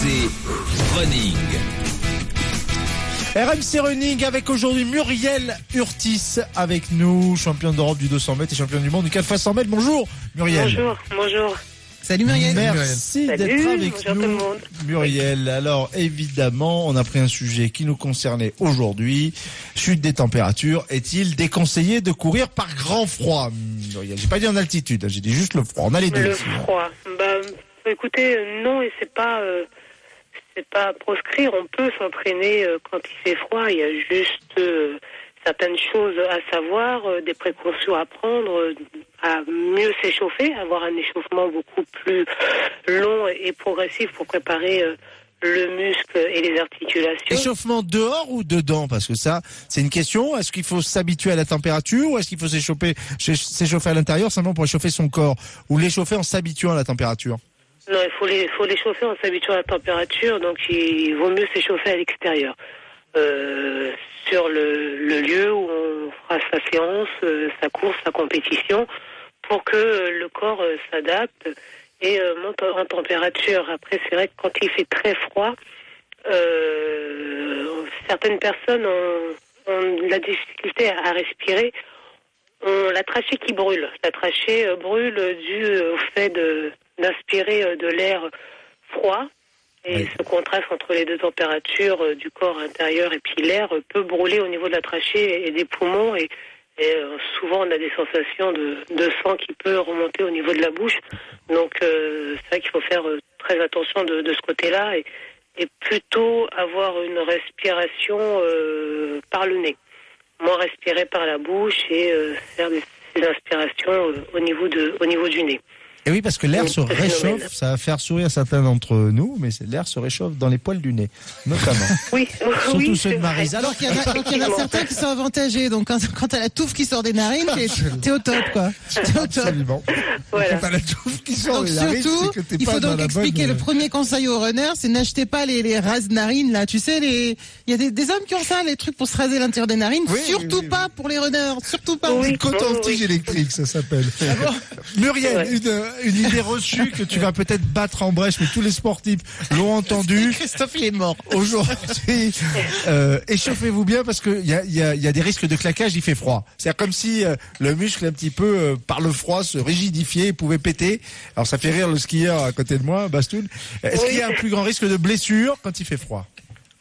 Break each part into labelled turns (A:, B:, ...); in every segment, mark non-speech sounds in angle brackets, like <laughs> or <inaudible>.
A: RMC Running.
B: RMC Running avec aujourd'hui Muriel Urtis avec nous, championne d'Europe du 200 mètres et championne du monde du 4 x 100 mètres. Bonjour Muriel.
C: Bonjour, bonjour.
D: Salut Muriel.
B: Merci d'être avec
C: bonjour tout le
B: nous,
C: monde.
B: Muriel. Alors évidemment, on a pris un sujet qui nous concernait aujourd'hui. Chute des températures. Est-il déconseillé de courir par grand froid? Muriel, j'ai pas dit en altitude, hein, j'ai dit juste le froid. On a les deux.
C: Le froid. Bah, écoutez, non, et c'est pas, euh, c'est pas proscrire. On peut s'entraîner euh, quand il fait froid. Il y a juste euh, certaines choses à savoir, euh, des précautions à prendre, à mieux s'échauffer, avoir un échauffement beaucoup plus long et progressif pour préparer le muscle et les articulations.
B: Échauffement dehors ou dedans? Parce que ça, c'est une question. Est-ce qu'il faut s'habituer à la température ou est-ce qu'il faut s'échauffer, s'échauffer à l'intérieur simplement pour échauffer son corps ou l'échauffer en s'habituant à la température?
C: Non, il faut les, faut les chauffer en s'habituant à la température, donc il vaut mieux s'échauffer à l'extérieur. Euh, sur le, lieu où on fera sa séance, euh, sa course, sa compétition, pour que euh, le corps s'adapte et monte en température. Après, c'est vrai que quand il fait très froid, certaines personnes ont, la difficulté à respirer. On, la trachée qui brûle. La trachée brûle euh, au fait de- d'inspirer euh, de l'air froid. Et
B: Oui.
C: ce contraste entre les deux températures euh, du corps intérieur et puis l'air euh, peut brûler au niveau de la trachée et des poumons. Et, et, souvent, on a des sensations de, de sang qui peut remonter au niveau de la bouche. Donc, euh, c'est vrai qu'il faut faire très attention de, de ce côté-là et, et plutôt avoir une respiration euh, par le nez. Moins respirer par la bouche et euh, faire des, des inspirations au, niveau de, au niveau du nez.
B: Et oui, parce que l'air se réchauffe, ça va faire sourire certains d'entre nous, mais l'air se réchauffe dans les poils du nez, notamment. <laughs>
C: Oui,
B: Surtout
C: oui,
B: ceux de. Maryse. Alors
D: Donc il y en a, donc, il y en a certains qui sont avantagés. Donc quand, quand t'as la touffe qui sort des narines, t'es, au top quoi. T'es au top.
B: Absolument.
C: Voilà.
B: Pas la touffe qui sort
D: Donc
B: des narines,
D: surtout,
B: que
D: il faut donc expliquer
B: bonne-
D: le premier conseil aux runners, c'est n'achetez pas les, les rases narines là. Tu sais, les, il y a des, des hommes qui ont ça, les trucs pour se raser l'intérieur des narines.
B: Oui,
D: surtout
B: oui,
D: pas pour les runners, surtout pas.
C: Oui.
B: Une coton-tige
C: oui.
B: électrique, ça s'appelle. Muriel,
C: Ouais.
B: une, une idée reçue que tu vas peut-être battre en brèche, mais tous les sportifs l'ont entendu.
D: Christophe il est mort.
B: Aujourd'hui, euh, échauffez-vous bien parce qu'il y a, il y, a, il y a des risques de claquage, il fait froid. C'est comme si euh, le muscle un petit peu euh, par le froid se rigidifiait et pouvait péter. Alors ça fait rire le skieur à côté de moi, Bastoun. Est-ce
C: Oui.
B: qu'il y a un plus grand risque de blessure quand il fait froid?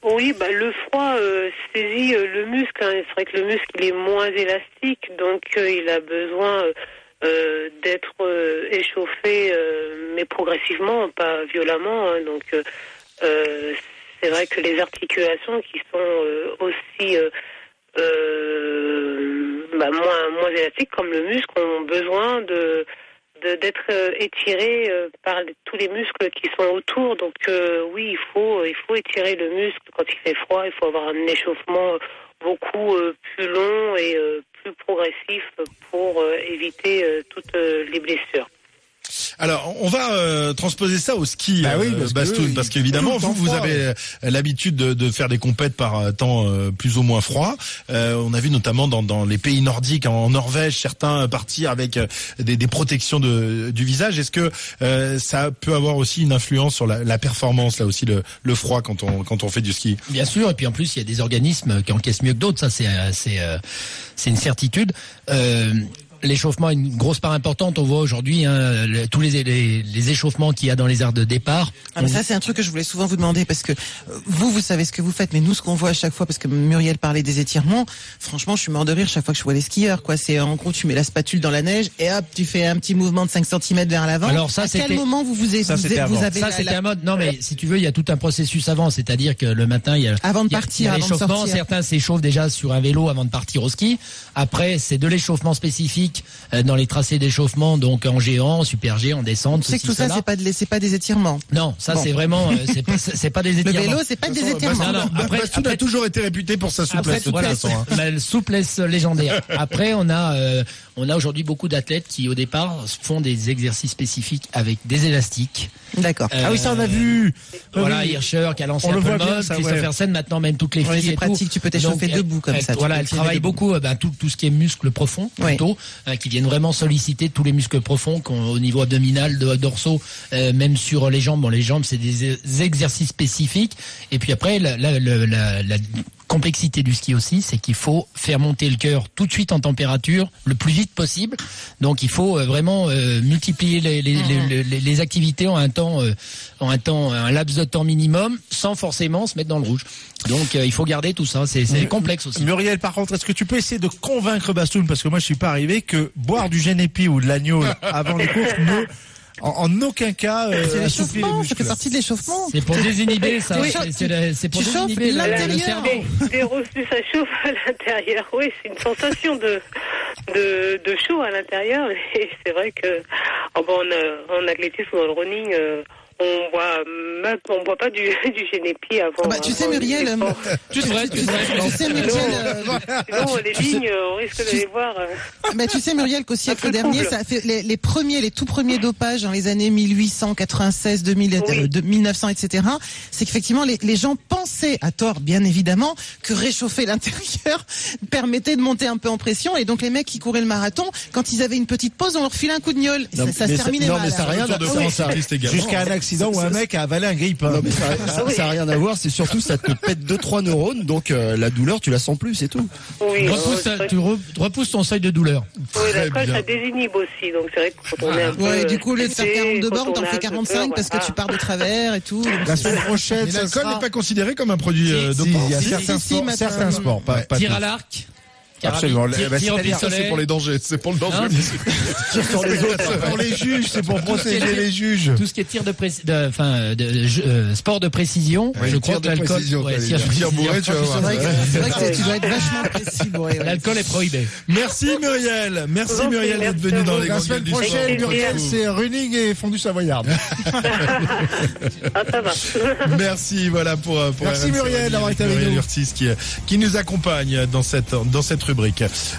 C: Oui, bah, le froid euh, saisit euh, le muscle. hein. C'est vrai que le muscle il est moins élastique, donc euh, il a besoin euh, d'être euh, échauffé, euh, mais progressivement, pas violemment. hein. Donc euh, euh, c'est vrai que les articulations qui sont aussi bah, moins, moins élastiques, comme le muscle, ont besoin de d'être étirées par tous les muscles qui sont autour. Donc oui, il faut il faut étirer le muscle quand il fait froid. Il faut avoir un échauffement beaucoup plus long et progressif pour euh, éviter euh, toutes euh, les blessures.
E: Alors, on va euh, transposer ça au ski,
B: Bah oui,
E: euh,
B: parce que
E: Bastoun, parce qu'évidemment, vous, vous
B: froid,
E: avez euh, l'habitude de, de faire des compètes par euh, temps euh, plus ou moins froid. Euh, on a vu notamment dans, dans les pays nordiques, en Norvège, certains partir avec des, des protections de, du visage. Est-ce que euh, ça peut avoir aussi une influence sur la, la performance, là aussi, le, le froid quand on, quand on fait du ski?
F: Bien sûr, et puis en plus il y a des organismes qui encaissent mieux que d'autres, ça c'est c'est c'est une certitude. L'échauffement a une grosse part importante. On voit aujourd'hui hein, le- tous les, les, les échauffements qu'il y a dans les aires de départ.
D: Ah, mais ça, c'est un truc que je voulais souvent vous demander parce que euh, vous, vous savez ce que vous faites, mais nous, ce qu'on voit à chaque fois, parce que Muriel parlait des étirements, franchement, je suis mort de rire chaque fois que je vois les skieurs, quoi. C'est en gros, tu mets la spatule dans la neige et hop, tu fais un petit mouvement de 5 cm vers l'avant.
F: Alors ça,
D: à quel moment vous vous,
B: Ça,
D: vous,
B: c'était
D: vous
B: avant.
D: avez
F: Ça
D: la-
F: c'était
D: la-
F: un mode. Non mais si tu veux, il y a tout un processus avant, c'est-à-dire que le matin il y a
D: Avant de
F: il y a-
D: partir,
F: il y a
D: avant de
F: l'échauffement. Certains s'échauffent déjà sur un vélo avant de partir au ski. Après, c'est de l'échauffement spécifique euh, dans les tracés d'échauffement, donc en géant, en super G, en descente.
D: Tu sais que tout ça, c'est pas, de- c'est pas des étirements.
F: Non, ça
D: Bon.
F: c'est vraiment, euh, c'est pas, c'est pas des
D: Le
F: étirements.
D: vélo, c'est pas des
E: De toute façon,
D: étirements.
F: Non, non,
E: Bastoun-
F: après-
E: Bastoun
F: après-
E: a toujours été réputé pour sa
F: Après,
E: souplesse, toute
F: voilà,
E: façon. hein.
F: la <laughs> souplesse légendaire. Après, on a, euh, on a aujourd'hui beaucoup d'athlètes qui, au départ, font des exercices spécifiques avec des élastiques.
D: D'accord.
B: Ah oui, ça on a vu.
F: Voilà,
B: Oui.
F: Hirscher qui a lancé
B: On
F: un
B: le
F: peu
B: voit
F: le
B: bien,
F: mode,
B: ça,
F: Christopher
B: ouais.
F: Sen, maintenant même toutes les filles
D: c'est pratique,
F: tout.
D: tu peux t'échauffer debout comme
F: elle-
D: ça,
F: Voilà, elle travaille beaucoup ben, tout, tout ce qui est muscle profond plutôt. Hein, qui viennent vraiment solliciter tous les muscles profonds au niveau abdominal, dorsaux, euh, même sur les jambes. Bon, les jambes, c'est des euh, exercices spécifiques. Et puis après, la- la complexité du ski aussi, c'est qu'il faut faire monter le cœur tout de suite en température, le plus vite possible. Donc il faut euh, vraiment euh, multiplier les, les, les- les- les activités en un temps, euh, en un temps, un laps de temps minimum, sans forcément se mettre dans le rouge. Donc euh, il faut garder tout ça. C'est c'est complexe aussi.
B: Muriel, par contre, est-ce que tu peux essayer de convaincre Bastoun, parce que moi je suis pas arrivé, que boire du génépi ou de l'agneau <laughs> avant les courses ne, en, en aucun cas, euh,
D: C'est
B: assouplit les
D: l'échauffement, ça fait partie de l'échauffement.
F: C'est pour désinhiber ça.
D: Oui.
F: C'est- pour
D: Tu chauffes
F: désinhiber
D: l'intérieur.
F: cerveau.
C: Des, ça chauffe à l'intérieur. Oui, c'est une sensation de, de, de chaud à l'intérieur. Et c'est vrai que oh bon, en, en athlétisme ou dans le running, euh, on boit même, on boit pas du, <laughs> du génépi avant.
D: Ah bah, tu sais, Muriel,
C: efforts. <laughs>
F: Tu
D: sais, Muriel, euh,
C: Sinon, les lignes, euh, on risque de les voir. euh,
D: bah, tu sais, Muriel, qu'au siècle dernier, ça a fait les, les premiers, les tout premiers dopages dans les années 1896, 2000, euh,
C: Oui.
D: de 1900, etc. C'est qu'effectivement, les, les gens pensaient, à tort, bien évidemment, que réchauffer l'intérieur <laughs> permettait de monter un peu en pression. Et donc, les mecs qui couraient le marathon, quand ils avaient une petite pause, on leur filait un coup de gnôle. Et
A: Non,
D: ça, se terminait
A: non,
D: mal.
A: mais ça a
D: hein.
A: rien
E: de.
B: Jusqu'à un accident où un mec a avalé un grille-pain.
A: Non mais ça, ça, ça a rien à voir, c'est surtout ça te pète deux trois neurones, donc euh, la douleur tu la sens plus, c'est tout.
C: Oui, euh,
F: Repousse,
C: c'est vrai
F: tu re- repousses ton seuil de douleur.
C: oui,
E: bien.
C: ça désinhibe aussi. Donc c'est vrai que quand on est un peu.
D: Ouais, du coup, au lieu de faire
C: stressé,
D: 42
C: quand
D: bornes, t'en fais
C: un peu
D: 45
C: peur,
D: parce que tu pars de travers et tout.
B: La semaine prochaine,
E: l'alcool n'est pas considéré comme un produit euh, dopant.
B: il y a certains sports,
F: Tir à l'arc.
B: Absolument. C'est-à-dire,
E: Ça, c'est pour les dangers, c'est pour le danger.
F: Hein
A: Tire sur les autres.
B: pour les juges, c'est pour protéger les juges.
F: Tout ce qui est tir de, enfin, de, euh, sport de précision, je crois
E: de
F: que l'alcool,
E: précision,
F: ouais,
E: t'allais
F: tir de
E: dire. Tir
F: précision.
E: bourré, tu vas voir.
D: C'est vrai que, c'est vrai que tu dois être vachement précis.
F: L'alcool est prohibé.
E: Merci Muriel, merci Muriel d'être venue dans les
B: La
E: grandes
B: semaine prochaine. Muriel, c'est running et fondu savoyard. <laughs>
C: Ah, ça va.
E: Merci, voilà pour, euh, pour
B: Merci Muriel d'avoir été avec
E: Muriel
B: nous.
E: Urtis qui, qui nous accompagne dans cette, dans cette rubrique.